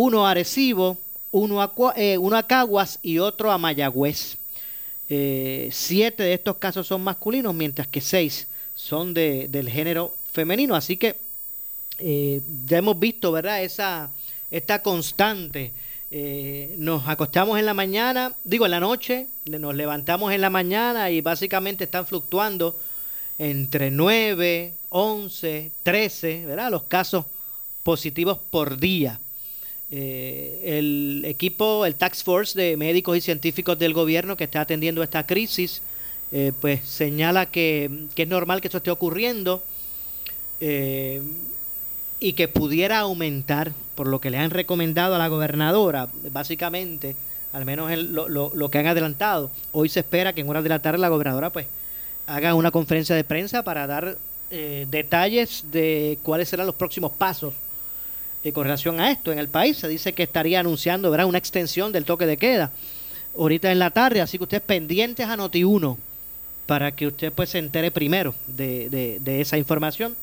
uno a Arecibo, uno a, eh, uno a Caguas y otro a Mayagüez. Eh, siete de estos casos son masculinos, mientras que seis son de, del género femenino. Así que eh, ya hemos visto, ¿verdad? Esa, esta constante. nos acostamos en la mañana, digo en la noche, nos levantamos en la mañana y básicamente están fluctuando entre 9, 11, 13, ¿verdad? Los casos positivos por día. Eh, el equipo, el Tax Force de médicos y científicos del gobierno que está atendiendo esta crisis, eh, pues señala que, es normal que esto esté ocurriendo eh, y que pudiera aumentar, por lo que le han recomendado a la gobernadora, básicamente, al menos lo, lo, que han adelantado. Hoy se espera que en horas de la tarde la gobernadora pues haga una conferencia de prensa para dar detalles de cuáles serán los próximos pasos eh, con relación a esto en el país. Se dice que estaría anunciando ¿verdad? una extensión del toque de queda ahorita en la tarde, así que ustedes pendientes a Noti1 para que usted pues se entere primero de, de, esa información.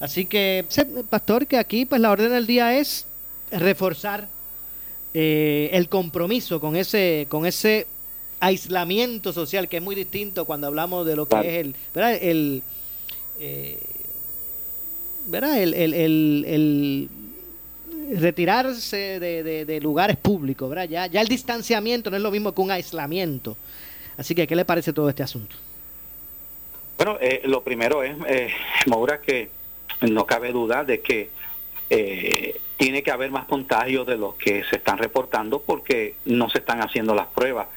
Así que, pastor, que aquí pues la orden del día es reforzar eh, el compromiso con ese, con ese aislamiento social que es muy distinto cuando hablamos de lo que es el, ¿verdad? El, eh, ¿verdad? el, el retirarse de, lugares públicos, ¿verdad? Ya, ya el distanciamiento no es lo mismo que un aislamiento. Así que, ¿qué le parece todo este asunto? Bueno, eh, lo primero es, eh, Maura, que no cabe duda de que eh, tiene que haber más contagios de los que se están reportando porque no se están haciendo las pruebas.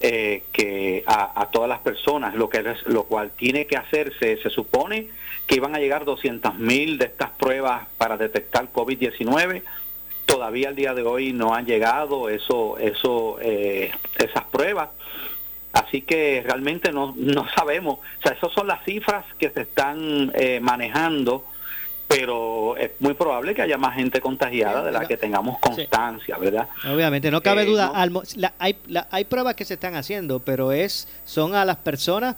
Eh, que a, todas las personas, lo, que lo cual tiene que hacerse, se supone que iban a llegar 200.000 de estas pruebas para detectar COVID-19. Todavía al día de hoy no han llegado eso, eso, eh, esas pruebas. Así que realmente no, no sabemos. O sea, esas son las cifras que se están eh, manejando pero es muy probable que haya más gente contagiada de la que tengamos constancia, ¿verdad? Obviamente, no cabe eh, duda. hay, hay pruebas que se están haciendo, pero es son a las personas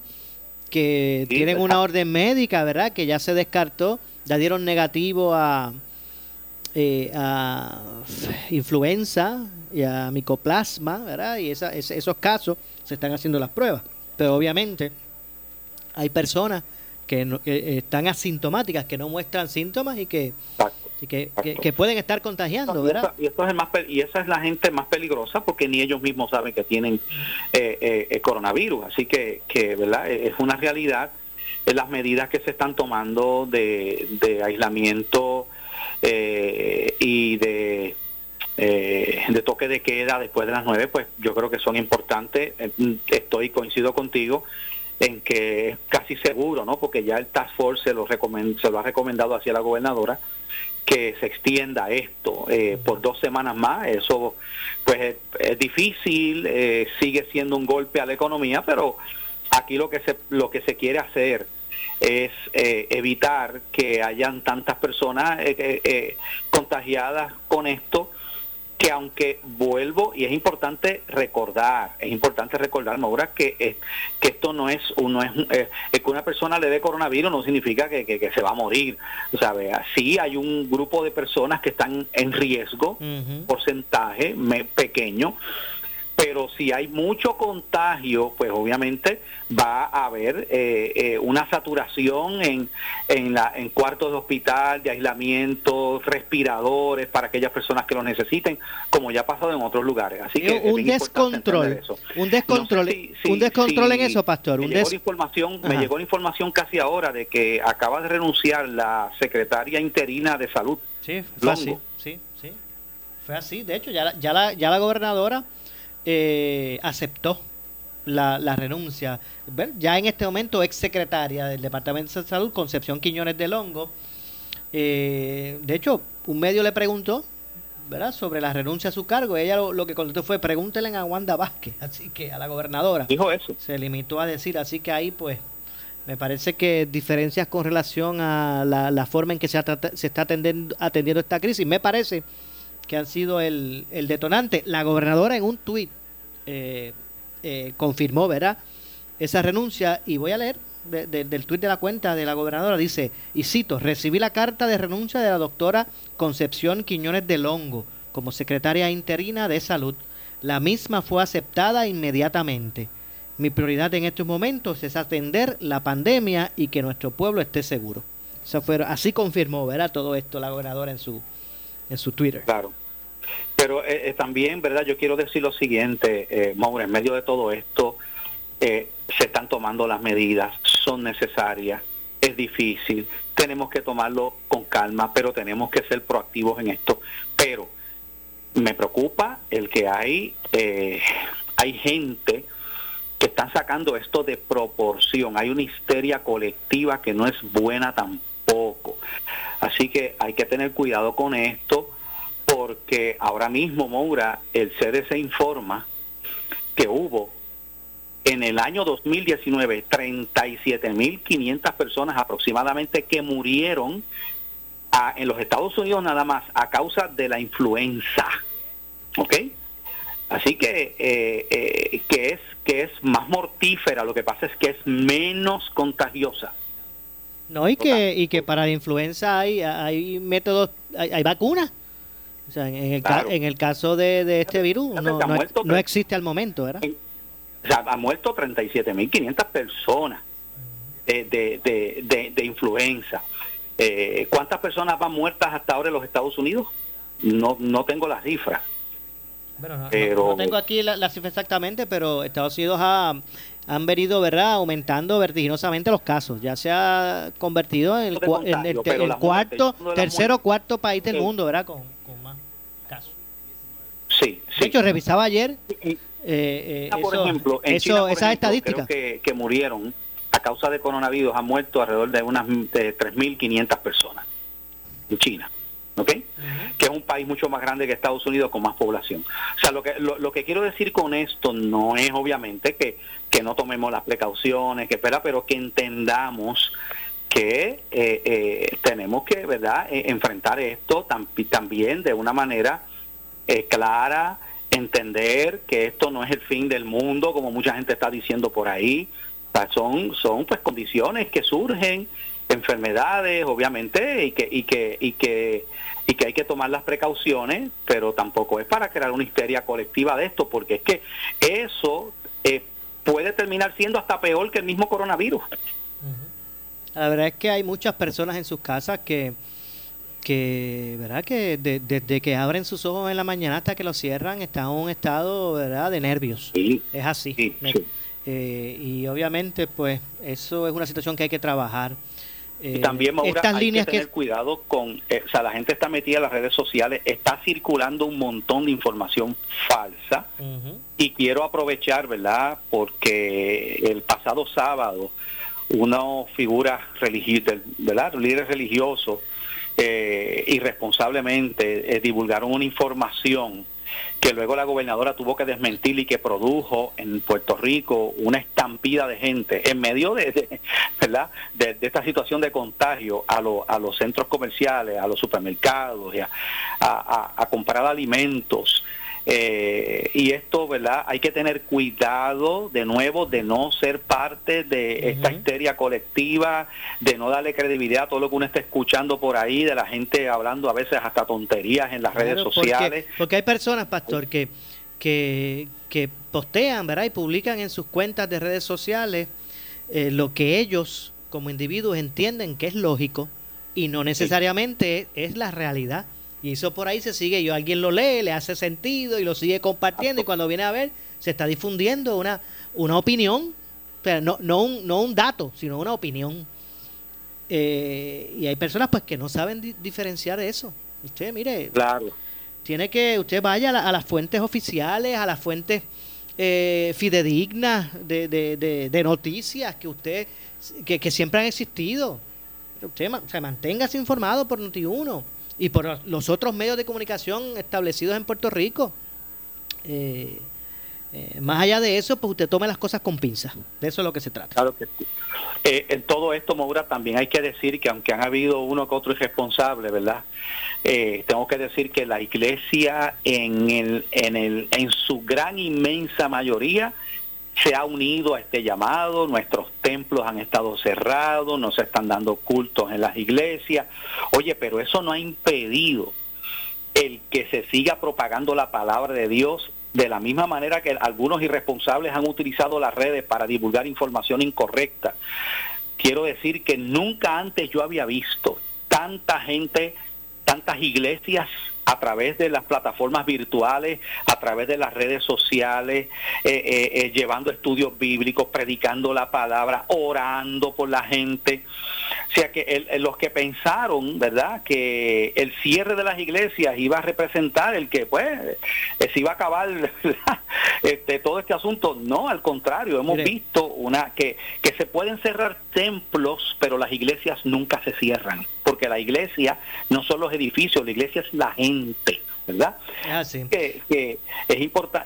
que tienen una orden médica, ¿verdad? Que ya se descartó, ya dieron negativo a, eh, a influenza y a micoplasma, ¿verdad? Y esa, esos casos se están haciendo las pruebas. Pero obviamente hay personas que, eh, están asintomáticas, que no muestran síntomas y que, que, pueden estar contagiando, ¿verdad? Y, esto es más, y esa es la gente más peligrosa porque ni ellos mismos saben que tienen eh, eh, coronavirus. Así que, que, ¿verdad? E, es una realidad las medidas que se están tomando de, de aislamiento y de de toque de queda después de las nueve, pues yo creo que son importantes. Estoy coincido contigo en que es casi seguro, ¿no? Porque ya el Task Force se lo, se lo ha recomendado hacia la gobernadora que se extienda esto eh, por dos semanas más. Eso, pues, es, difícil, eh, sigue siendo un golpe a la economía, pero aquí lo que se, lo que se quiere hacer es eh, evitar que hayan tantas personas contagiadas con esto que aunque vuelvo, y es importante recordar, es importante recordar, Maura, que, eh, que esto no es, uno es, eh, que una persona le dé coronavirus no significa que, se va a morir. O sea, sí hay un grupo de personas que están en riesgo, porcentaje pequeño, pero si hay mucho contagio, pues obviamente va a haber eh, eh, una saturación en, en, la, en cuartos de hospital, de aislamiento, respiradores para aquellas personas que lo necesiten, como ya ha pasado en otros lugares. Así que un descontrol, un descontrol, un descontrol en eso, pastor. Me, llegó, la información, me llegó la información casi ahora de que acaba de renunciar la secretaria interina de salud. Sí, fue así. Sí, sí. Fue así. De hecho, ya, ya, la, ya la gobernadora eh, aceptó la, renuncia. Ya en este momento, ex secretaria del Departamento de Salud, Concepción Quiñones de Longo. Eh, de hecho, un medio le preguntó ¿verdad? sobre la renuncia a su cargo. Ella lo, que contestó fue: pregúntele a Wanda Vázquez, así que a la gobernadora. Dijo eso. Se limitó a decir, así que ahí, pues, me parece que diferencias con relación a la, forma en que se, se está atendiendo, atendiendo esta crisis, me parece que han sido el, detonante. La gobernadora en un tuit eh, eh, confirmó, ¿verdad? Esa renuncia y voy a leer del tuit de la cuenta de la gobernadora, dice, y cito, recibí la carta de renuncia de la doctora Concepción Quiñones de Longo, como secretaria interina de salud. La misma fue aceptada inmediatamente. Mi prioridad en estos momentos es atender la pandemia y que nuestro pueblo esté seguro. Eso fue, así confirmó, ¿verdad? Todo esto la gobernadora en su, en su Twitter. Claro. Pero eh, eh, también, ¿verdad? Yo quiero decir lo siguiente, eh, Maura, en medio de todo esto, eh, se están tomando las medidas, son necesarias, es difícil, tenemos que tomarlo con calma, pero tenemos que ser proactivos en esto. Pero me preocupa el que hay, hay gente que están sacando esto de proporción. Hay una histeria colectiva que no es buena tampoco. Así que hay que tener cuidado con esto porque ahora mismo, Moura, el CDC informa que hubo en el año 2019 37.500 personas aproximadamente que murieron en los Estados Unidos nada más a causa de la influenza. ¿Ok? Así que, eh, eh, que, es, que es más mortífera, lo que pasa es que es menos contagiosa. No, y que, y que para la influenza hay, hay métodos, hay, vacunas. O sea, en el, en el caso de, este virus no, no, existe al momento, ¿verdad? O sea, han muerto 37.500 personas de, de, de, de influenza. Eh, ¿Cuántas personas van muertas hasta ahora en los Estados Unidos? No, no tengo las cifras no, tengo aquí la, cifra exactamente, pero Estados Unidos ha, han venido, ¿verdad?, aumentando vertiginosamente los casos. Ya se ha convertido en el, cuarto, tercero cuarto país del mundo, ¿verdad?, con. Sí, De hecho, revisaba ayer. Eh, eh, por ejemplo, en China, esas estadísticas. que, que murieron a causa de coronavirus han muerto alrededor de unas de 3.500 personas en China. ¿ok? Que es un país mucho más grande que Estados Unidos con más población. O sea, lo que, lo, que quiero decir con esto no es obviamente que, que no tomemos las precauciones, que espera, pero que entendamos que eh, eh, tenemos que, ¿verdad?, e, enfrentar esto también de una manera eh, clara, entender que esto no es el fin del mundo, como mucha gente está diciendo por ahí. son, son pues condiciones que surgen enfermedades, obviamente, y que, y que, y que, y que hay que tomar las precauciones, pero tampoco es para crear una histeria colectiva de esto, porque es que eso eh, puede terminar siendo hasta peor que el mismo coronavirus. La verdad es que hay muchas personas en sus casas que, que verdad que desde que abren sus ojos en la mañana hasta que los cierran están en un estado verdad de nervios. Es así. Eh, y obviamente pues eso es una situación que hay que trabajar. Y eh, también, Maura, hay que tener cuidado con, eh, o sea, la gente está metida en las redes sociales, está circulando un montón de información falsa. Y quiero aprovechar, ¿verdad? Porque el pasado sábado una figura religiosa, ¿verdad? Líderes religiosos eh, irresponsablemente eh, divulgaron una información que luego la gobernadora tuvo que desmentir y que produjo en Puerto Rico una estampida de gente en medio de, ¿verdad? De, esta situación de contagio a, a los centros comerciales, a los supermercados, y a, a comprar alimentos. Eh, y esto, ¿verdad? Hay que tener cuidado de nuevo de no ser parte de esta histeria colectiva, de no darle credibilidad a todo lo que uno está escuchando por ahí, de la gente hablando a veces hasta tonterías en las redes sociales. Porque, hay personas, pastor, que, que, que postean, ¿verdad? Y publican en sus cuentas de redes sociales eh, lo que ellos como individuos entienden que es lógico y no necesariamente es la realidad. Y eso por ahí se sigue, y alguien lo lee, le hace sentido y lo sigue compartiendo y cuando viene a ver se está difundiendo una, una opinión, pero no, no, un, no un dato, sino una opinión. Eh, y hay personas pues que no saben diferenciar eso. Usted, mire, claro. tiene que, usted vaya a, las fuentes oficiales, a las fuentes eh, fidedignas de, de, de, noticias que usted, que, que siempre han existido. Usted se manténgase informado por Noti1 y por los otros medios de comunicación establecidos en Puerto Rico. Eh, eh, más allá de eso, pues usted tome las cosas con pinzas. De eso es lo que se trata. Claro que sí. Eh, en todo esto, Maura, también hay que decir que aunque han habido uno que otro irresponsable, ¿verdad? tengo que decir que la iglesia en, el, en, el, en su gran inmensa mayoría se ha unido a este llamado, nuestros templos han estado cerrados, no se están dando cultos en las iglesias. Oye, pero eso no ha impedido el que se siga propagando la palabra de Dios de la misma manera que algunos irresponsables han utilizado las redes para divulgar información incorrecta. Quiero decir que nunca antes yo había visto tanta gente, tantas iglesias a través de las plataformas virtuales, a través de las redes sociales, eh, eh, eh, llevando estudios bíblicos, predicando la palabra, orando por la gente. O sea que los que pensaron, ¿verdad?, que el cierre de las iglesias iba a representar el que, pues, se iba a acabar este, todo este asunto. No, al contrario, hemos visto una que, que se pueden cerrar templos, pero las iglesias nunca se cierran porque la iglesia no son los edificios, la iglesia es la gente. ¿Verdad? Ah, que, es,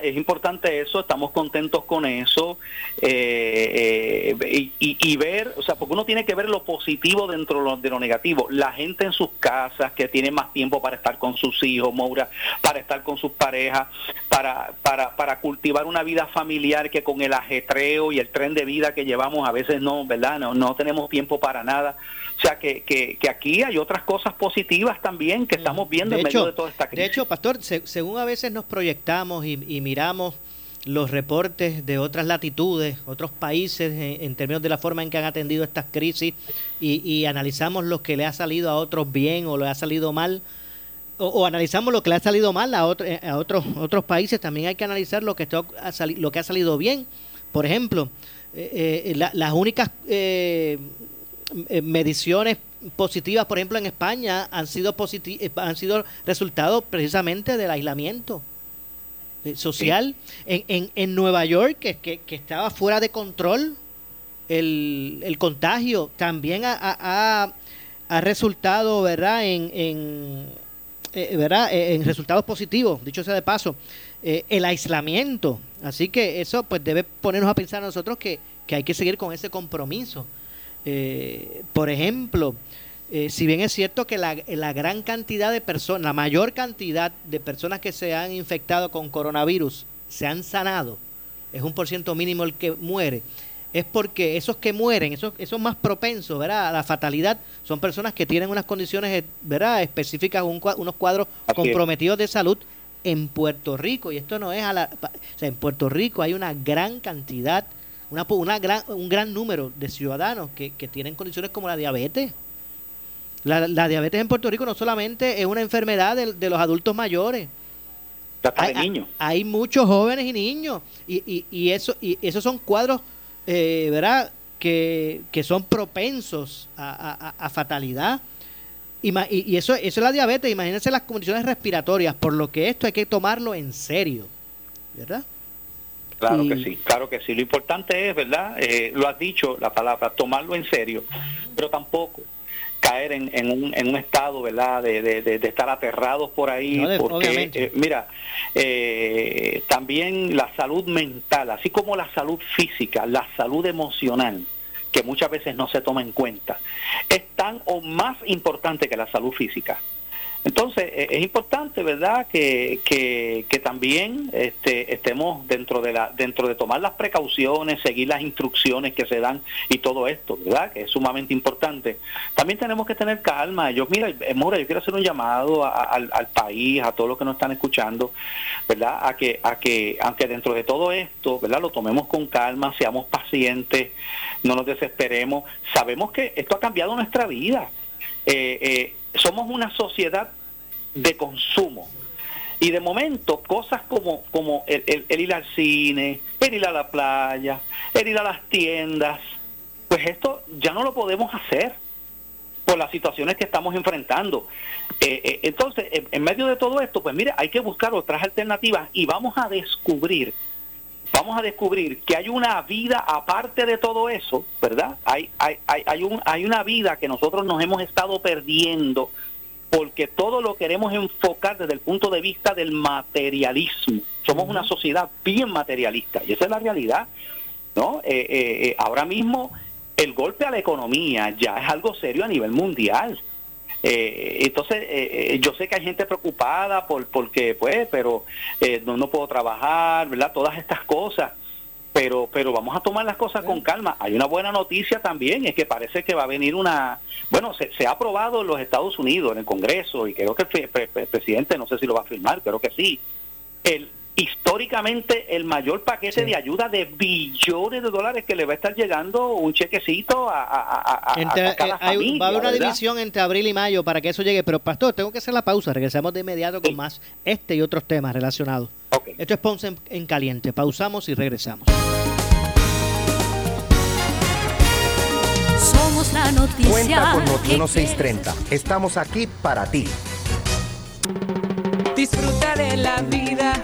es importante eso, estamos contentos con eso eh, eh, y, ver, o sea, porque uno tiene que ver lo positivo dentro de lo negativo. La gente en sus casas que tiene más tiempo para estar con sus hijos, Moura, para estar con sus parejas, para, para, para cultivar una vida familiar que con el ajetreo y el tren de vida que llevamos a veces no, ¿verdad? No, no tenemos tiempo para nada. Sea, que, que, aquí hay otras cosas positivas también que estamos viendo en medio de toda esta crisis. De hecho, Pastor, según a veces nos proyectamos y, miramos los reportes de otras latitudes, otros países en, términos de la forma en que han atendido estas crisis y, analizamos lo que le ha salido a otros bien o le ha salido mal, o, analizamos lo que le ha salido mal a, a otros, otros países, también hay que analizar lo que, ha, lo que ha salido bien. Por ejemplo, eh, eh, las únicas eh, eh, mediciones positivas, por ejemplo, en España han sido eh, han sido resultados precisamente del aislamiento eh, social. En, en, en, Nueva York, que, que, estaba fuera de control el, el contagio, también ha, ha, resultado, ¿verdad?, en, en, ¿verdad? en resultados positivos, dicho sea de paso, el aislamiento. Así que eso pues debe ponernos a pensar a nosotros que, que hay que seguir con ese compromiso eh, por ejemplo, eh, si bien es cierto que la, la, gran cantidad de personas, la mayor cantidad de personas que se han infectado con coronavirus se han sanado, es un por ciento mínimo el que muere, es porque esos que mueren, esos, esos más propensos ¿verdad? a la fatalidad, son personas que tienen unas condiciones ¿verdad? específicas, unos cuadros comprometidos de salud en Puerto Rico. Y esto no es a la... O sea, en Puerto Rico hay una gran cantidad una, una gran, un gran número de ciudadanos que, que tienen condiciones como la diabetes. La, la, diabetes en Puerto Rico no solamente es una enfermedad de, los adultos mayores. Hay, hay, muchos jóvenes y niños y, y, y, eso, y esos son cuadros, eh, ¿verdad? Que, que, son propensos a, a, a fatalidad. Y, y, eso, eso es la diabetes. Imagínense las condiciones respiratorias, por lo que esto hay que tomarlo en serio, ¿verdad? Claro que sí, claro que sí. Lo importante es, ¿verdad? Eh, lo has dicho, la palabra, tomarlo en serio, pero tampoco caer en, en, un, en un estado, ¿verdad? De, de, estar aterrados por ahí, porque, eh, mira, eh, también la salud mental, así como la salud física, la salud emocional, que muchas veces no se toma en cuenta, es tan o más importante que la salud física. Entonces, e, es importante, ¿verdad?, que, que, también este, estemos dentro de, la, dentro de tomar las precauciones, seguir las instrucciones que se dan y todo esto, ¿verdad?, que es sumamente importante. También tenemos que tener calma. Yo, mira, eh, Mora, yo quiero hacer un llamado al, país, a todos los que nos están escuchando, ¿verdad?, a que, a que, aunque dentro de todo esto, ¿verdad?, lo tomemos con calma, seamos pacientes, no nos desesperemos. Sabemos que esto ha cambiado nuestra vida. Eh, eh, somos una sociedad de consumo. Y de momento, cosas como, como el, ir al cine, el ir a la playa, el ir a las tiendas, pues esto ya no lo podemos hacer por las situaciones que estamos enfrentando. Eh, eh, entonces, en, medio de todo esto, pues mire, hay que buscar otras alternativas y vamos a descubrir, vamos a descubrir que hay una vida aparte de todo eso, ¿verdad? Hay, hay, hay, hay, un, hay una vida que nosotros nos hemos estado perdiendo porque todo lo queremos enfocar desde el punto de vista del materialismo. Somos una sociedad bien materialista y esa es la realidad. ¿no? Eh, eh, eh, ahora mismo el golpe a la economía ya es algo serio a nivel mundial. Entonces, yo sé que hay gente preocupada por porque, pues, pero no, no puedo trabajar, ¿verdad? Todas estas cosas. pero pero vamos a tomar las cosas con calma. Hay una buena noticia también, es que parece que va a venir una, bueno, se, ha aprobado en los Estados Unidos, en el Congreso, y creo que el, presidente, no sé si lo va a firmar, creo que sí, el históricamente el mayor paquete de ayuda de billones de dólares que le va a estar llegando un chequecito a, a, a, cada eh, Va a haber una división entre abril y mayo para que eso llegue, pero pastor, tengo que hacer la pausa, regresamos de inmediato con más este y otros temas relacionados. Esto es Ponce en, Caliente. Pausamos y regresamos. Somos la noticia. Cuenta con Noti 1630. Estamos aquí para ti. Disfruta de la vida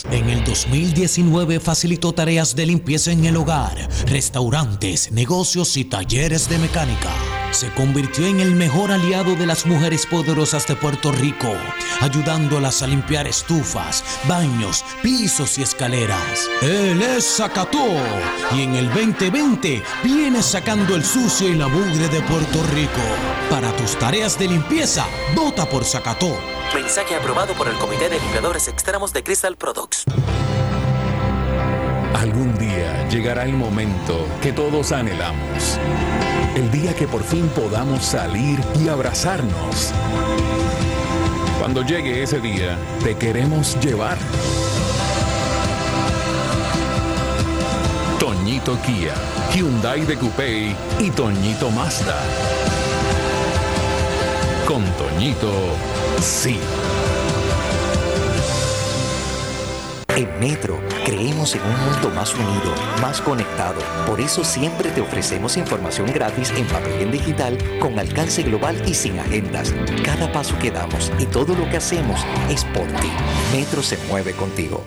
642 2452 en el 2019 facilitó tareas de limpieza en el hogar, restaurantes, negocios y talleres de mecánica. Se convirtió en el mejor aliado de las mujeres poderosas de Puerto Rico, ayudándolas a limpiar estufas, baños, pisos y escaleras. Él es Zacató y en el 2020 viene sacando el sucio y la mugre de Puerto Rico. Para tus tareas de limpieza, vota por Zacató. Mensaje aprobado por el Comité de Limpiadores Extremos de Crystal Algún día llegará el momento que todos anhelamos. El día que por fin podamos salir y abrazarnos. Cuando llegue ese día, te queremos llevar. Toñito Kia, Hyundai de Coupé y Toñito Mazda. Con Toñito Sí. En Metro creemos en un mundo más unido, más conectado. Por eso siempre te ofrecemos información gratis en papel y en digital con alcance global y sin agendas. Cada paso que damos y todo lo que hacemos es por ti. Metro se mueve contigo.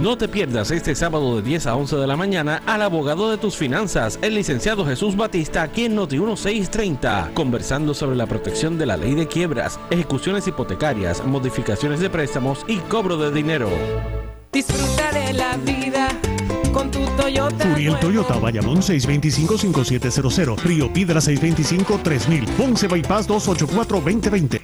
No te pierdas este sábado de 10 a 11 de la mañana al abogado de tus finanzas, el licenciado Jesús Batista, aquí en Noti 1630, conversando sobre la protección de la ley de quiebras, ejecuciones hipotecarias, modificaciones de préstamos y cobro de dinero. Disfruta de la vida con tu Toyota. Furiel Toyota, Bayamón 625-5700, Río Piedra 625-3000, Ponce Bypass 284-2020.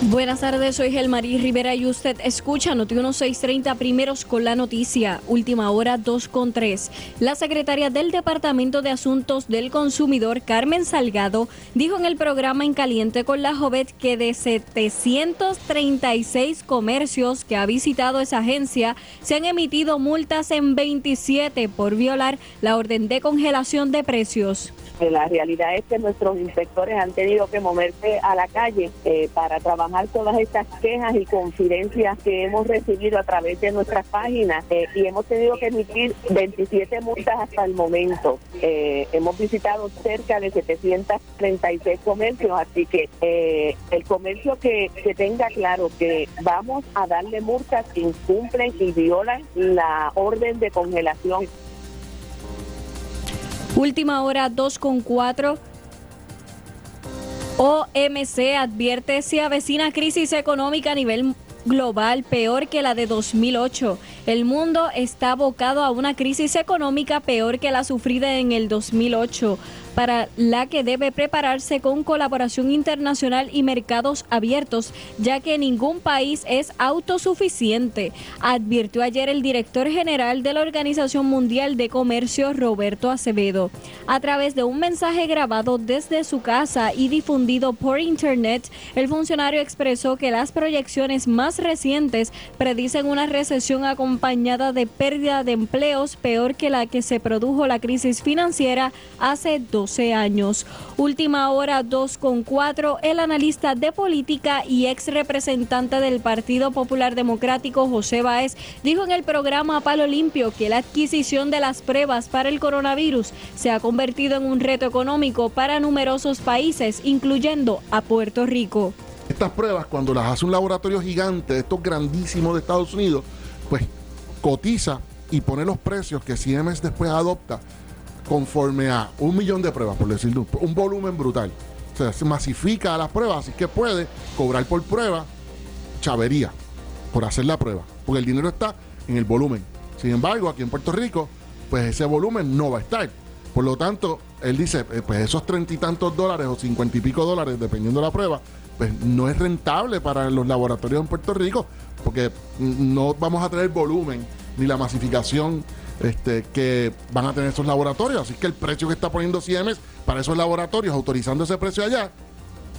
Buenas tardes, soy Gelmarí Rivera y usted escucha Noti 1630 primeros con la noticia, última hora 2 con 3. La secretaria del Departamento de Asuntos del Consumidor, Carmen Salgado, dijo en el programa En Caliente con la Jovet que de 736 comercios que ha visitado esa agencia, se han emitido multas en 27 por violar la orden de congelación de precios. La realidad es que nuestros inspectores han tenido que moverse a la calle eh, para trabajar todas estas quejas y confidencias que hemos recibido a través de nuestras páginas eh, y hemos tenido que emitir 27 multas hasta el momento. Eh, hemos visitado cerca de 736 comercios, así que el comercio que, que tenga claro que vamos a darle multas que incumplen y violan la orden de congelación Última hora 2 con 4. OMC advierte si avecina crisis económica a nivel global peor que la de 2008. El mundo está abocado a una crisis económica peor que la sufrida en el 2008 para la que debe prepararse con colaboración internacional y mercados abiertos, ya que ningún país es autosuficiente, advirtió ayer el director general de la Organización Mundial de Comercio, Roberto Acevedo. A través de un mensaje grabado desde su casa y difundido por Internet, el funcionario expresó que las proyecciones más recientes predicen una recesión acompañada de pérdida de empleos peor que la que se produjo la crisis financiera hace dos años. Última hora 2 con 4, el analista de política y ex representante del Partido Popular Democrático, José Báez, dijo en el programa Palo Limpio que la adquisición de las pruebas para el coronavirus se ha convertido en un reto económico para numerosos países, incluyendo a Puerto Rico. Estas pruebas, cuando las hace un laboratorio gigante, estos grandísimos de Estados Unidos, pues cotiza y pone los precios que CMS después adopta conforme a un millón de pruebas, por decirlo, un volumen brutal. O sea, se masifica las pruebas, así que puede cobrar por prueba chavería por hacer la prueba, porque el dinero está en el volumen. Sin embargo, aquí en Puerto Rico, pues ese volumen no va a estar. Por lo tanto, él dice, eh, pues esos treinta y tantos dólares o cincuenta y pico dólares, dependiendo de la prueba, pues no es rentable para los laboratorios en Puerto Rico, porque no vamos a tener volumen ni la masificación este, que van a tener esos laboratorios. Así que el precio que está poniendo Siemens para esos laboratorios, autorizando ese precio allá,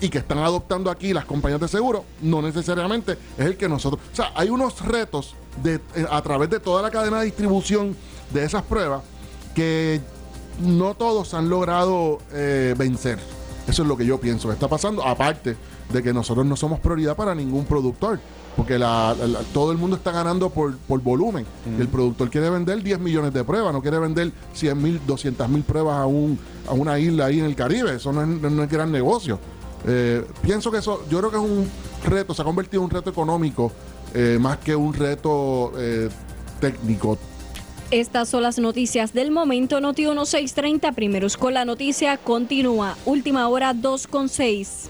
y que están adoptando aquí las compañías de seguro, no necesariamente es el que nosotros. O sea, hay unos retos eh, a través de toda la cadena de distribución de esas pruebas que no todos han logrado eh, vencer. Eso es lo que yo pienso que está pasando, aparte de que nosotros no somos prioridad para ningún productor porque la, todo el mundo está ganando por, volumen. el productor quiere vender 10 millones de pruebas, no quiere vender 100 mil, 200 mil pruebas a, un, a una isla ahí en el Caribe. Eso no es, gran negocio. Eh, pienso que eso, yo creo que es un reto, se ha convertido en un reto económico eh, más que un reto eh, técnico. Estas son las noticias del momento. Noti 1630, primeros con la noticia, continúa. Última hora 2 con 6.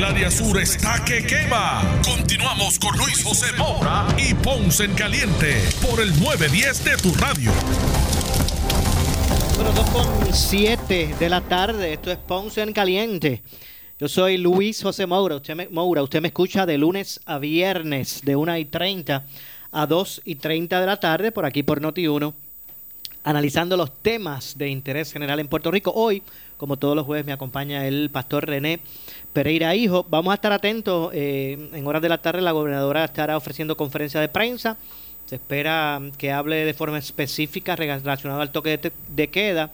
El área sur está que quema. Continuamos con Luis José Moura y Ponce en Caliente por el 910 de tu radio. Bueno, 2 con 7 de la tarde. Esto es Ponce en Caliente. Yo soy Luis José Moura. Usted me, Moura, usted me escucha de lunes a viernes de 1 y 30 a 2 y 30 de la tarde por aquí por Noti1 analizando los temas de interés general en Puerto Rico. Hoy, como todos los jueves, me acompaña el pastor René Pereira Hijo. Vamos a estar atentos. eh, en horas de la tarde la gobernadora estará ofreciendo conferencia de prensa. Se espera que hable de forma específica relacionada al toque de, de queda.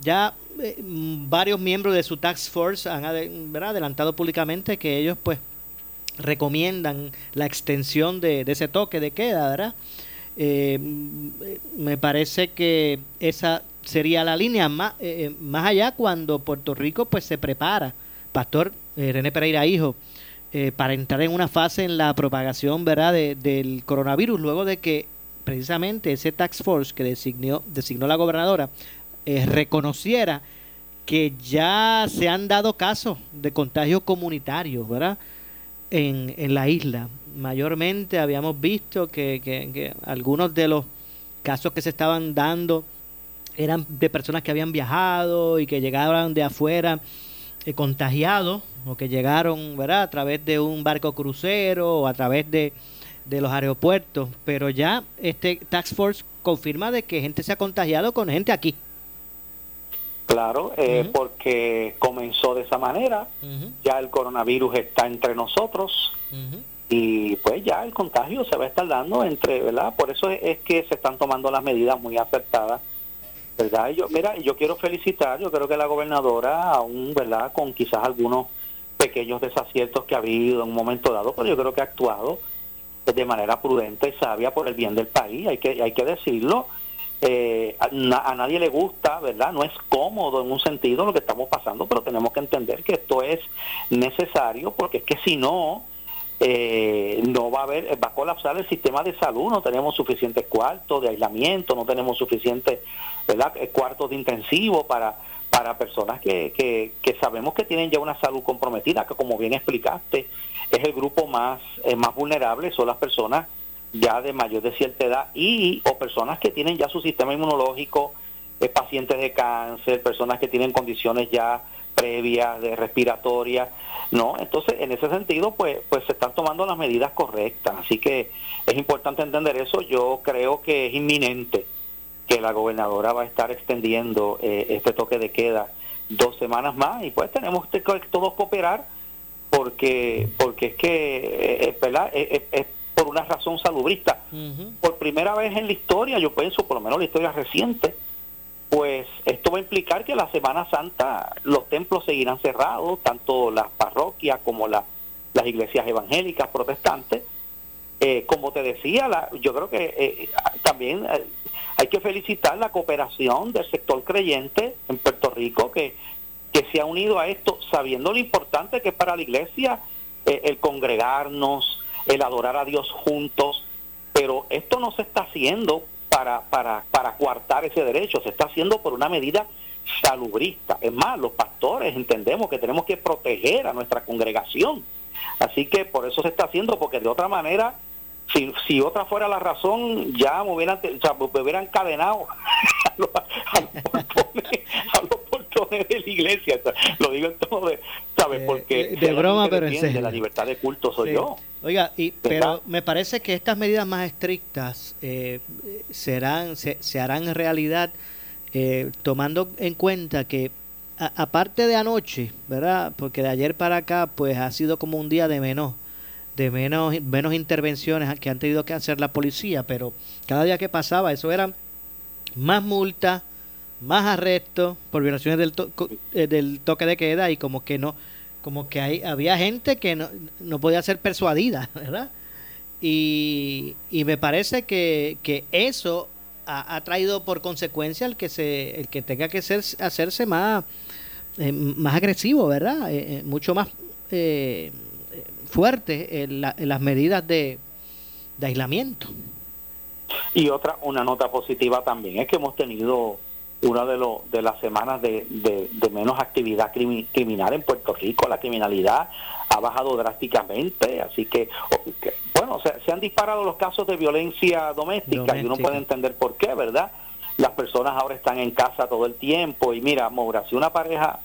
Ya eh, varios miembros de su task force han adelantado públicamente que ellos pues recomiendan la extensión de, ese toque de queda, ¿verdad? Eh, me parece que esa sería la línea más, más allá cuando Puerto Rico pues se prepara, Pastor eh, René Pereira Hijo, eh, para entrar en una fase en la propagación ¿verdad? De- del coronavirus, luego de que precisamente ese tax force que designó, designó la gobernadora eh, reconociera que ya se han dado casos de contagios comunitarios, ¿verdad? En, en la isla. Mayormente habíamos visto que, que- que algunos de los casos que se estaban dando eran de personas que habían viajado y que llegaban de afuera eh, contagiados o que llegaron, ¿verdad? A través de un barco crucero o a través de, de los aeropuertos. Pero ya este Tax Force confirma de que gente se ha contagiado con gente aquí. Claro, eh, porque comenzó de esa manera, ya el coronavirus está entre nosotros y pues ya el contagio se va a estar dando entre, ¿verdad? Por eso es, es que se están tomando las medidas muy acertadas, ¿verdad? Y yo, mira, yo quiero felicitar, yo creo que la gobernadora, aún, ¿verdad? Con quizás algunos pequeños desaciertos que ha habido en un momento dado, pero yo creo que ha actuado de manera prudente y sabia por el bien del país, hay que, hay que decirlo. Eh, a, a nadie le gusta, ¿verdad? No es cómodo en un sentido lo que estamos pasando, pero tenemos que entender que esto es necesario porque es que si no, eh, no va a haber, va a colapsar el sistema de salud, no tenemos suficientes cuartos de aislamiento, no tenemos suficientes ¿verdad? Eh, cuartos de intensivo para, para personas que, que, sabemos que tienen ya una salud comprometida, que como bien explicaste, es el grupo más, eh, más vulnerable, son las personas ya de mayor de cierta edad y o personas que tienen ya su sistema inmunológico, eh, pacientes de cáncer, personas que tienen condiciones ya previas de respiratorias, ¿no? Entonces, en ese sentido, pues, pues se están tomando las medidas correctas. Así que es importante entender eso. Yo creo que es inminente que la gobernadora va a estar extendiendo eh, este toque de queda dos semanas más y pues tenemos que todos cooperar porque porque es que eh, es, ¿verdad? Es- es- es por una razón salubrista. Por primera vez en la historia, yo pienso, por lo menos la historia reciente, pues esto va a implicar que la Semana Santa los templos seguirán cerrados, tanto las parroquias como la- las iglesias evangélicas, protestantes. Eh, como te decía, la- yo creo que eh, también eh, hay que felicitar la cooperación del sector creyente en Puerto Rico que, que se ha unido a esto sabiendo lo importante que es para la iglesia el congregarnos, el adorar a Dios juntos, pero esto no se está haciendo para, para, para coartar ese derecho, se está haciendo por una medida salubrista. Es más, los pastores entendemos que tenemos que proteger a nuestra congregación. Así que por eso se está haciendo, porque de otra manera, si, si otra fuera la razón, ya me hubieran, hubieran los, a los portones, a los portones de la iglesia. O sea, lo digo en todo de, ¿sabes? Porque de si hay broma, pero en serio. La libertad de culto soy Sí. yo. Oiga, y, ¿Verdad? pero me parece que estas medidas más estrictas eh, serán se, se harán realidad eh, tomando en cuenta que a- aparte de anoche, ¿verdad? Porque de ayer para acá pues ha sido como un día de menos de menos menos intervenciones que han tenido que hacer la policía, pero cada día que pasaba eso eran más multas, más arrestos por violaciones del, to- eh, del toque de queda y como que no como que hay, había gente que no, no podía ser persuadida, ¿verdad? Y, y me parece que, que eso ha, ha traído por consecuencia el que se el que tenga que ser, hacerse más eh, más agresivo, ¿verdad? Eh, eh, mucho más eh, fuerte en, la- en las medidas de, de aislamiento. Y otra, una nota positiva también es que hemos tenido una de, los de las semanas de, de- de menos actividad crimi- criminal en Puerto Rico. La criminalidad ha bajado drásticamente, así que, bueno, se, han disparado los casos de violencia doméstica, y uno puede entender por qué, ¿verdad? Las personas ahora están en casa todo el tiempo y mira, Moura, si una pareja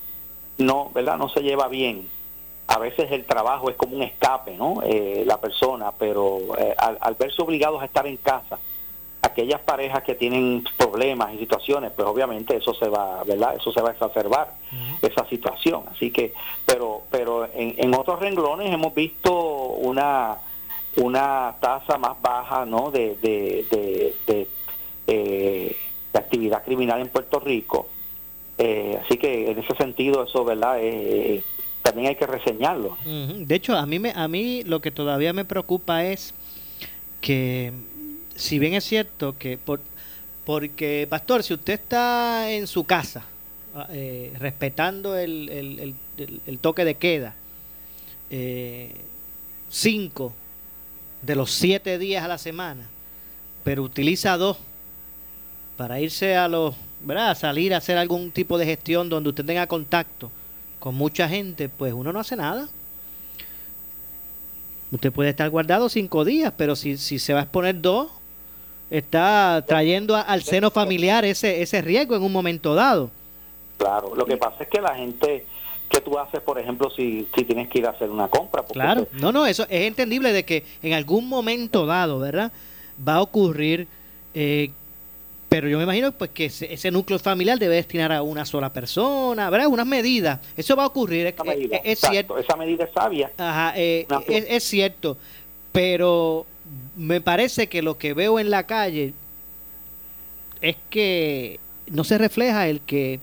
no, ¿verdad? No se lleva bien, a veces el trabajo es como un escape, ¿no? Eh, la persona, pero eh, al, verse obligados a estar en casa, aquellas parejas que tienen problemas y situaciones, pues obviamente eso se va, ¿verdad? Eso se va a exacerbar, esa situación. Así que, pero, pero en, en otros renglones hemos visto una una tasa más baja, ¿no? De, de, de, de, eh, actividad criminal en Puerto Rico. así que en ese sentido eso, ¿verdad? Eh, también hay que reseñarlo. De hecho, a mí, me, a mí lo que todavía me preocupa es que, si bien es cierto que, por, porque, pastor, si usted está en su casa, ah, eh, respetando el, el, el, toque de queda, eh, cinco de los siete días a la semana, pero utiliza dos para irse a los, ¿verdad? A salir a hacer algún tipo de gestión donde usted tenga contacto con mucha gente, pues uno no hace nada. Usted puede estar guardado cinco días, pero si, si se va a exponer dos, está trayendo al seno familiar ese, ese riesgo en un momento dado. Claro, lo que pasa es que la gente que tú haces, por ejemplo, si, si tienes que ir a hacer una compra. Claro, no, no, eso es entendible de que en algún momento dado, ¿verdad? Va a ocurrir eh, pero yo me imagino pues que ese, núcleo familiar debe destinar a una sola persona, ¿verdad? Unas medidas. Eso va a ocurrir, es, cierto. Esa medida es sabia. Ajá, eh, es, cierto. Pero me parece que lo que veo en la calle es que no se refleja el que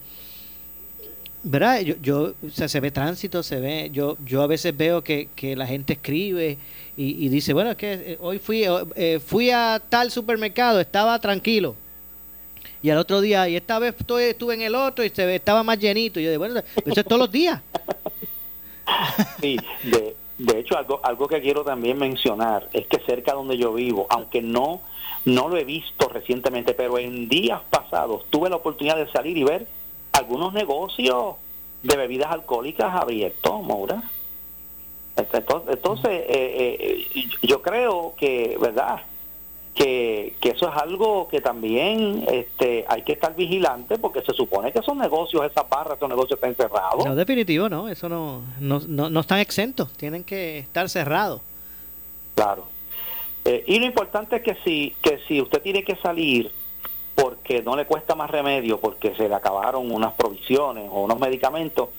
¿verdad? Yo, yo se ve tránsito, se ve, yo, yo a veces veo que, que la gente escribe y, dice, bueno, es que eh, hoy fui, eh, fui a tal supermercado, estaba tranquilo y al otro día, y esta vez estuve, en el otro y se estaba más llenito. Y yo digo, bueno, eso es todos los días. Sí, de hecho, algo, algo que quiero también mencionar es que cerca donde yo vivo, aunque no, no lo he visto recientemente, pero en días pasados tuve la oportunidad de salir y ver algunos negocios de bebidas alcohólicas abiertos, Maura. Entonces, eh, eh, yo creo que, ¿verdad? Que, eso es algo que también este, hay que estar vigilante porque se supone que son negocios, esas barras, esos negocios están cerrados. No, definitivo, no, eso no, no, no, están exentos, tienen que estar cerrados. Claro. Eh, y lo importante es que si, que si usted tiene que salir porque no le cuesta más remedio, porque se le acabaron unas provisiones o unos medicamentos,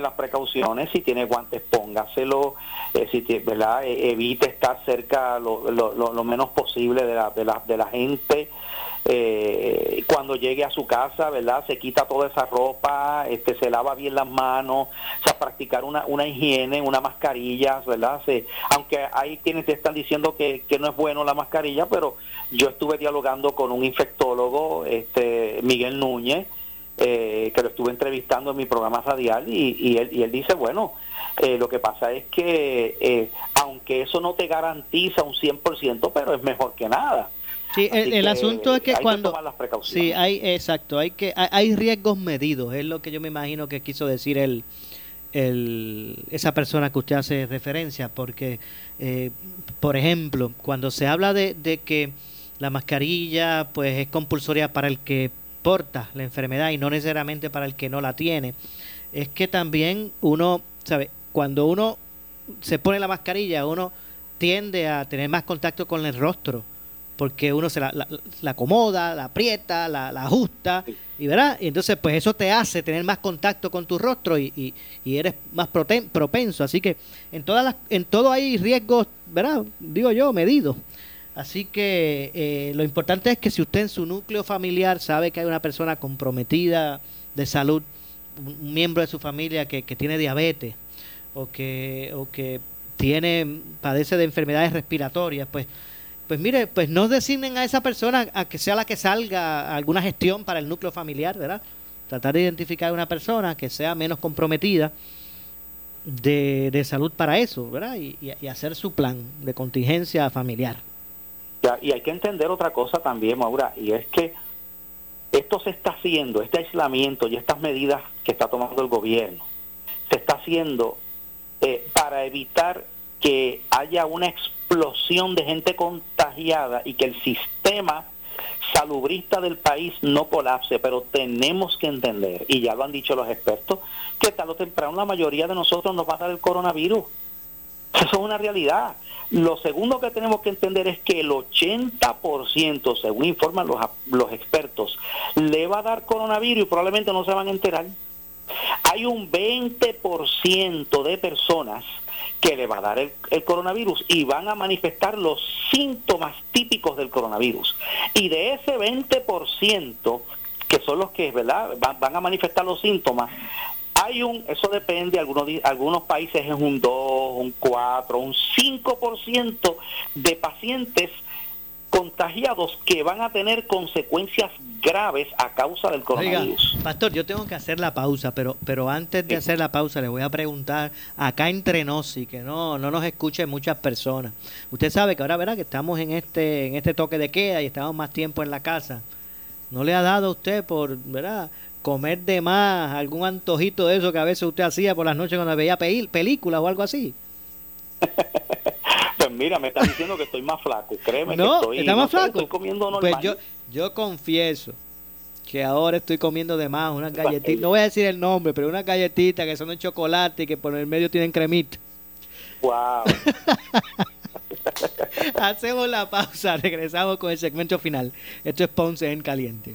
las precauciones, si tiene guantes póngaselo, eh, si ¿verdad? E, evite estar cerca lo, lo, menos posible de la, de la, de la gente. Eh, cuando llegue a su casa, ¿verdad? Se quita toda esa ropa, este, se lava bien las manos, o sea, practicar una, una higiene, una mascarilla, ¿verdad? Se, aunque hay quienes te están diciendo que, que no es bueno la mascarilla, pero yo estuve dialogando con un infectólogo, este, Miguel Núñez, eh, que lo estuve entrevistando en mi programa radial y, él, y él dice, bueno, eh, lo que pasa es que eh, aunque eso no te garantiza un 100%, pero es mejor que nada. Sí, el, asunto es que cuando... sí, hay, exacto, hay, que, hay, riesgos medidos, es lo que yo me imagino que quiso decir el, el, esa persona que usted hace referencia, porque, por ejemplo, cuando se habla de, de que la mascarilla pues es compulsoria para el que porta la enfermedad y no necesariamente para el que no la tiene, es que también uno, ¿sabe? Cuando uno se pone la mascarilla, uno tiende a tener más contacto con el rostro, porque uno se la, la, acomoda, la aprieta, la, ajusta, y ¿verdad? Y entonces pues eso te hace tener más contacto con tu rostro y, y, eres más propenso. Así que en, todas las, en todo hay riesgos, ¿verdad? Digo yo, medidos. Así que eh, lo importante es que si usted en su núcleo familiar sabe que hay una persona comprometida de salud, un miembro de su familia que, tiene diabetes o que, o que tiene, padece de enfermedades respiratorias, pues, pues mire, pues no designen a esa persona a que sea la que salga alguna gestión para el núcleo familiar, ¿verdad? Tratar de identificar a una persona que sea menos comprometida de, de salud para eso, ¿verdad? y hacer su plan de contingencia familiar y hay que entender otra cosa también, Maura, y es que esto se está haciendo, este aislamiento y estas medidas que está tomando el gobierno, se está haciendo eh, para evitar que haya una explosión de gente contagiada y que el sistema salubrista del país no colapse, pero tenemos que entender, y ya lo han dicho los expertos, que tarde o temprano la mayoría de nosotros nos va a dar el coronavirus. Eso es una realidad. Lo segundo que tenemos que entender es que el 80%, según informan los, los expertos, le va a dar coronavirus y probablemente no se van a enterar. Hay un 20% de personas que le va a dar el, coronavirus y van a manifestar los síntomas típicos del coronavirus. Y de ese 20%, que son los que ¿verdad? Van, a manifestar los síntomas, hay un, eso depende, algunos, algunos países es un 2, un 4, un 5% de pacientes contagiados que van a tener consecuencias graves a causa del coronavirus. pastor, yo tengo que hacer la pausa, pero pero antes de hacer la pausa le voy a preguntar acá entre nos y que no no nos escuchen muchas personas. Usted sabe que ahora verá que estamos en este en este toque de queda y estamos más tiempo en la casa. ¿No le ha dado a usted por, verdad, comer de más algún antojito de eso que a veces usted hacía por las noches cuando veía películas o algo así? Pues mira, me está diciendo que estoy más flaco. Créeme que estoy, ¿está más flaco? estoy comiendo pues normal. Pues yo, yo confieso que ahora estoy comiendo de más unas galletitas. No voy a decir el nombre, pero unas galletitas que son de chocolate y que por el medio tienen cremita. ¡Wow! Hacemos la pausa, regresamos con el segmento final. Esto es Ponce en Caliente.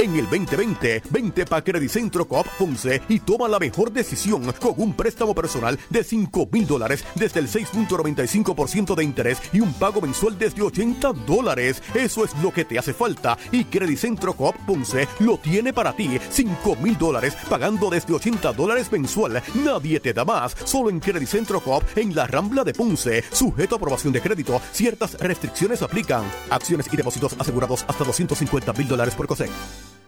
En el 2020, vente para Centro Coop Ponce y toma la mejor decisión con un préstamo personal de 5 mil dólares desde el 6.95% de interés y un pago mensual desde 80 dólares. Eso es lo que te hace falta y Centro Coop Ponce lo tiene para ti. 5 mil dólares pagando desde 80 dólares mensual. Nadie te da más. Solo en Centro Coop en la Rambla de Ponce. Sujeto a aprobación de crédito. Ciertas restricciones aplican. Acciones y depósitos asegurados hasta 250 mil dólares por COSEC.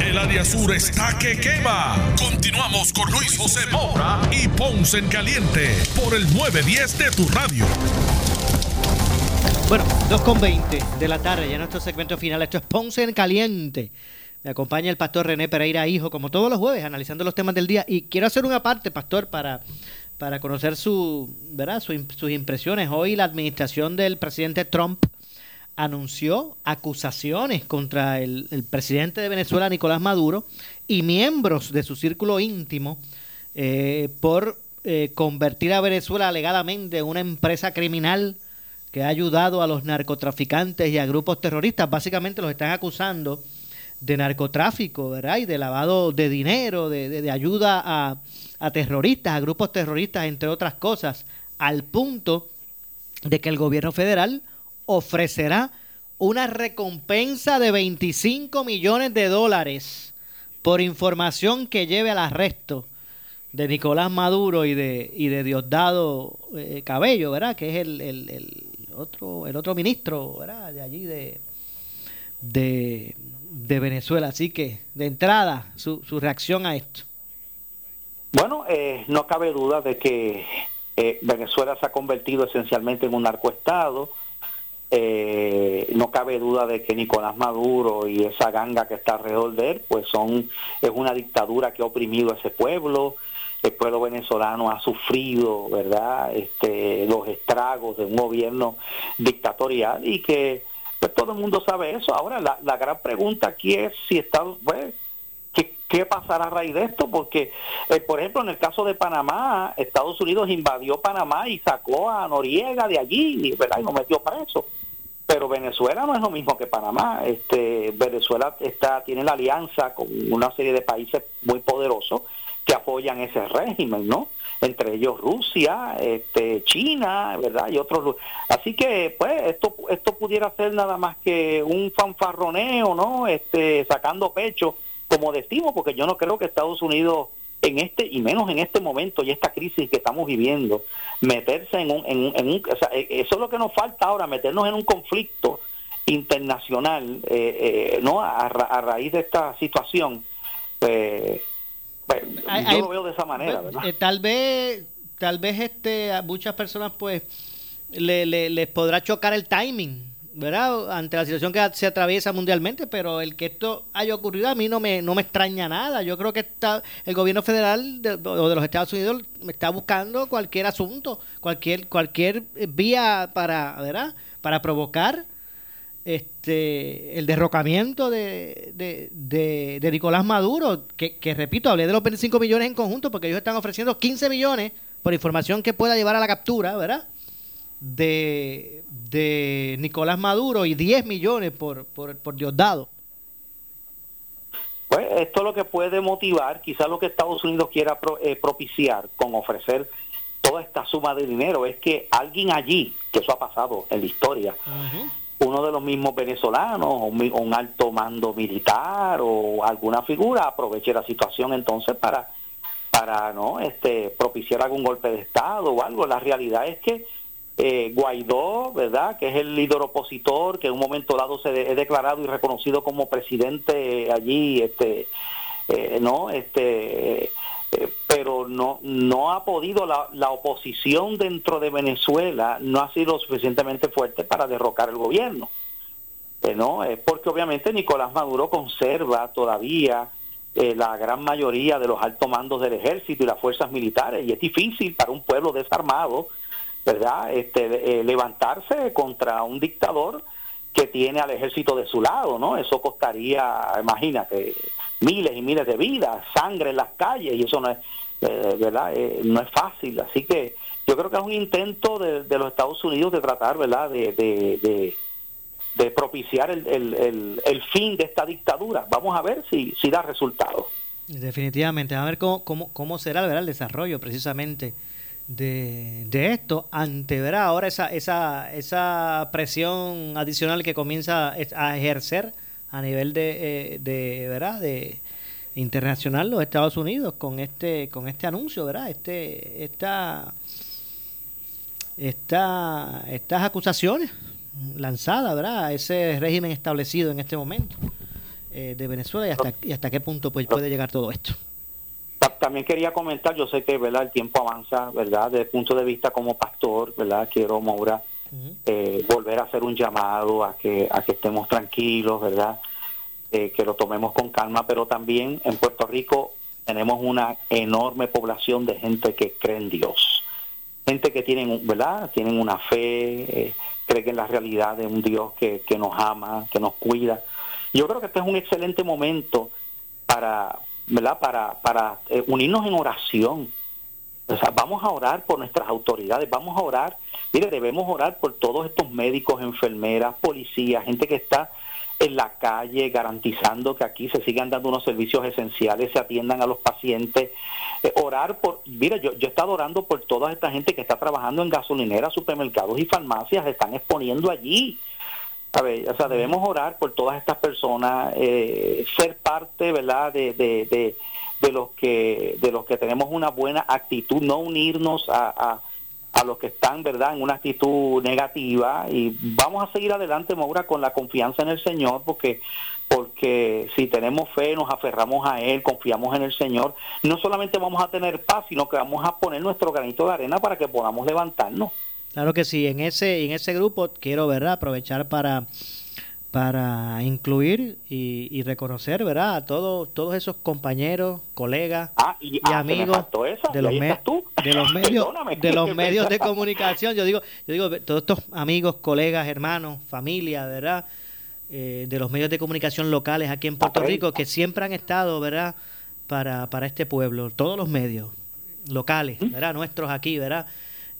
El área sur está que quema. Continuamos con Luis José Moura y Ponce en Caliente por el 910 de tu radio. Bueno, 2.20 de la tarde, ya nuestro segmento final. Esto es Ponce en Caliente. Me acompaña el pastor René Pereira, hijo, como todos los jueves, analizando los temas del día. Y quiero hacer una parte, pastor, para, para conocer su, ¿verdad? sus impresiones. Hoy la administración del presidente Trump anunció acusaciones contra el, presidente de Venezuela, Nicolás Maduro, y miembros de su círculo íntimo eh, por eh, convertir a Venezuela alegadamente en una empresa criminal que ha ayudado a los narcotraficantes y a grupos terroristas. Básicamente los están acusando de narcotráfico, ¿verdad? Y de lavado de dinero, de, ayuda a, a terroristas, a grupos terroristas, entre otras cosas, al punto de que el gobierno federal ofrecerá una recompensa de 25 millones de dólares por información que lleve al arresto de Nicolás Maduro y de, y de Diosdado eh, Cabello, ¿verdad? Que es el, otro, el otro ministro, ¿verdad? De allí de, de, Venezuela. Así que, de entrada, su, su reacción a esto. Bueno, eh, no cabe duda de que eh, Venezuela se ha convertido esencialmente en un narcoestado eh, no cabe duda de que Nicolás Maduro y esa ganga que está alrededor de él, pues son es una dictadura que ha oprimido a ese pueblo. El pueblo venezolano ha sufrido, ¿verdad? Este, los estragos de un gobierno dictatorial y que pues todo el mundo sabe eso. Ahora la, la gran pregunta aquí es si Estados, pues, ¿qué, ¿qué, pasará a raíz de esto? Porque, eh, por ejemplo, en el caso de Panamá, Estados Unidos invadió Panamá y sacó a Noriega de allí, ¿verdad? Y lo metió preso pero Venezuela no es lo mismo que Panamá. Este, Venezuela está tiene la alianza con una serie de países muy poderosos que apoyan ese régimen, ¿no? Entre ellos Rusia, este, China, ¿verdad? Y otros. Así que, pues, esto, esto pudiera ser nada más que un fanfarroneo, ¿no? Este, sacando pecho, como decimos, porque yo no creo que Estados Unidos en este y menos en este momento y esta crisis que estamos viviendo meterse en un, en, un- en un- o sea, eh, eso es lo que nos falta ahora meternos en un conflicto internacional eh, eh, no a, ra- a raíz de esta situación pues, pues, Hay- yo hay- lo veo de esa manera ¿verdad? Eh, tal vez, tal vez este, a muchas personas pues le, le- les podrá chocar el timing, ¿verdad? Ante la situación que se atraviesa mundialmente, pero el que esto haya ocurrido a mí no me, no me extraña nada. Yo creo que está, el gobierno federal de, o de los Estados Unidos está buscando cualquier asunto, cualquier, cualquier vía para, ¿verdad? Para provocar este el derrocamiento de, de, de- de Nicolás Maduro, que, que repito, hablé de los 25 millones en conjunto, porque ellos están ofreciendo 15 millones por información que pueda llevar a la captura, ¿verdad? De, de Nicolás Maduro y 10 millones por, por, por Diosdado. Pues esto es lo que puede motivar, quizás lo que Estados Unidos quiera pro- eh, propiciar con ofrecer toda esta suma de dinero es que alguien allí, que eso ha pasado en la historia, uno de los mismos venezolanos o un, un alto mando militar o alguna figura aproveche la situación entonces para para no este propiciar algún golpe de estado o algo. La realidad es que eh, Guaidó verdad que es el líder opositor que en un momento dado se de- es declarado y reconocido como presidente allí este eh, no este eh, pero no no ha podido la, la oposición dentro de Venezuela no ha sido suficientemente fuerte para derrocar el gobierno eh, no Eh, porque obviamente Nicolás Maduro conserva todavía la gran mayoría de los altos mandos del ejército y las fuerzas militares y es difícil para un pueblo desarmado verdad este eh, levantarse contra un dictador que tiene al ejército de su lado, ¿no? Eso costaría, imagínate, miles y miles de vidas, sangre en las calles, y eso no es, eh, ¿verdad? Eh, no es fácil. Así que yo creo que es un intento de, de los Estados Unidos de tratar, ¿verdad?, de, de, de, de propiciar el, el, el, el fin de esta dictadura. Vamos a ver si, si da resultados. Definitivamente, a ver cómo, cómo, será ¿verdad? el desarrollo precisamente de, de esto ante ¿verdad? ahora esa, esa, esa presión adicional que comienza a ejercer a nivel de, eh, de ¿verdad? de internacional los Estados Unidos con este con este anuncio, ¿verdad? Este esta esta estas acusaciones lanzadas, ¿verdad? A ese régimen establecido en este momento eh, de Venezuela y hasta, y hasta qué punto pues puede llegar todo esto. Ta- También quería comentar, yo sé que verdad el tiempo avanza, verdad, desde el punto de vista como pastor, verdad, quiero Maura eh, volver a hacer un llamado a que a que estemos tranquilos, verdad, Eh, que lo tomemos con calma, pero también en Puerto Rico tenemos una enorme población de gente que cree en Dios, gente que tienen, verdad, tienen una fe, eh, creen en la realidad de un Dios que, que nos ama, que nos cuida. Yo creo que este es un excelente momento para, ¿verdad? Para, para eh, unirnos en oración. O sea, vamos a orar por nuestras autoridades, vamos a orar, mire, debemos orar por todos estos médicos, enfermeras, policías, gente que está en la calle garantizando que aquí se sigan dando unos servicios esenciales, se atiendan a los pacientes, Eh, orar por, mira, yo, yo he estado orando por toda esta gente que está trabajando en gasolineras, supermercados y farmacias, se están exponiendo allí. A ver, o sea, debemos orar por todas estas personas, eh, ser parte, ¿verdad?, de, de, de, de los que de los que tenemos una buena actitud, no unirnos a, a, a los que están, ¿verdad?, en una actitud negativa y vamos a seguir adelante, Maura, con la confianza en el Señor, porque porque si tenemos fe, nos aferramos a Él, confiamos en el Señor, no solamente vamos a tener paz, sino que vamos a poner nuestro granito de arena para que podamos levantarnos. Claro que sí, en ese, en ese grupo quiero ¿verdad? aprovechar para, para incluir y, y reconocer ¿verdad? a todos, todos esos compañeros, colegas y, y ah, amigos de los, me- de los medios de los medios de comunicación. Yo digo, yo digo todos estos amigos, colegas, hermanos, familia, ¿verdad? Eh, de los medios de comunicación locales aquí en Puerto Rico que siempre han estado, ¿verdad? Para, para este pueblo, todos los medios locales, ¿verdad? Nuestros aquí, ¿verdad?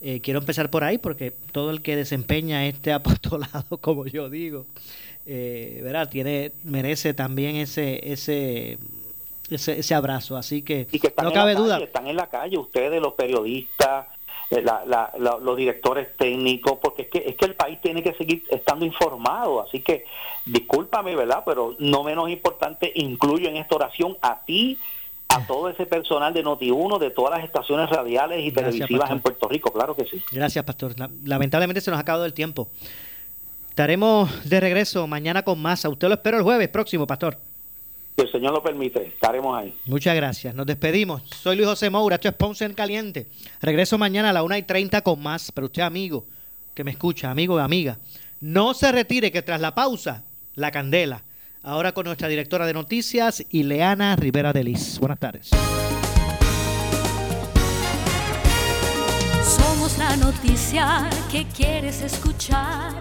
Eh, quiero empezar por ahí porque todo el que desempeña este apostolado, como yo digo, eh, ¿verdad? Tiene, merece también ese, ese, ese, ese abrazo. Así que, y que están no en cabe la duda. calle, están en la calle ustedes, los periodistas, eh, la- la- la- los directores técnicos, porque es que, es que el país tiene que seguir estando informado. Así que, discúlpame, ¿verdad? Pero no menos importante, incluyo en esta oración a ti, a todo ese personal de Noti1, de todas las estaciones radiales y Gracias, televisivas pastor. en Puerto Rico, claro que sí. Gracias, pastor. La- Lamentablemente se nos ha acabado el tiempo. Estaremos de regreso mañana con más. A usted lo espero el jueves próximo, pastor. Si el Señor lo permite, estaremos ahí. Muchas gracias. Nos despedimos. Soy Luis José Moura, esto es Ponce en Caliente. Regreso mañana a la 1 y 30 con más. Pero usted, amigo, que me escucha, amigo y amiga, no se retire que tras la pausa, la candela. Ahora con nuestra directora de noticias, Ileana Rivera de Liz. Buenas tardes. Somos la noticia que quieres escuchar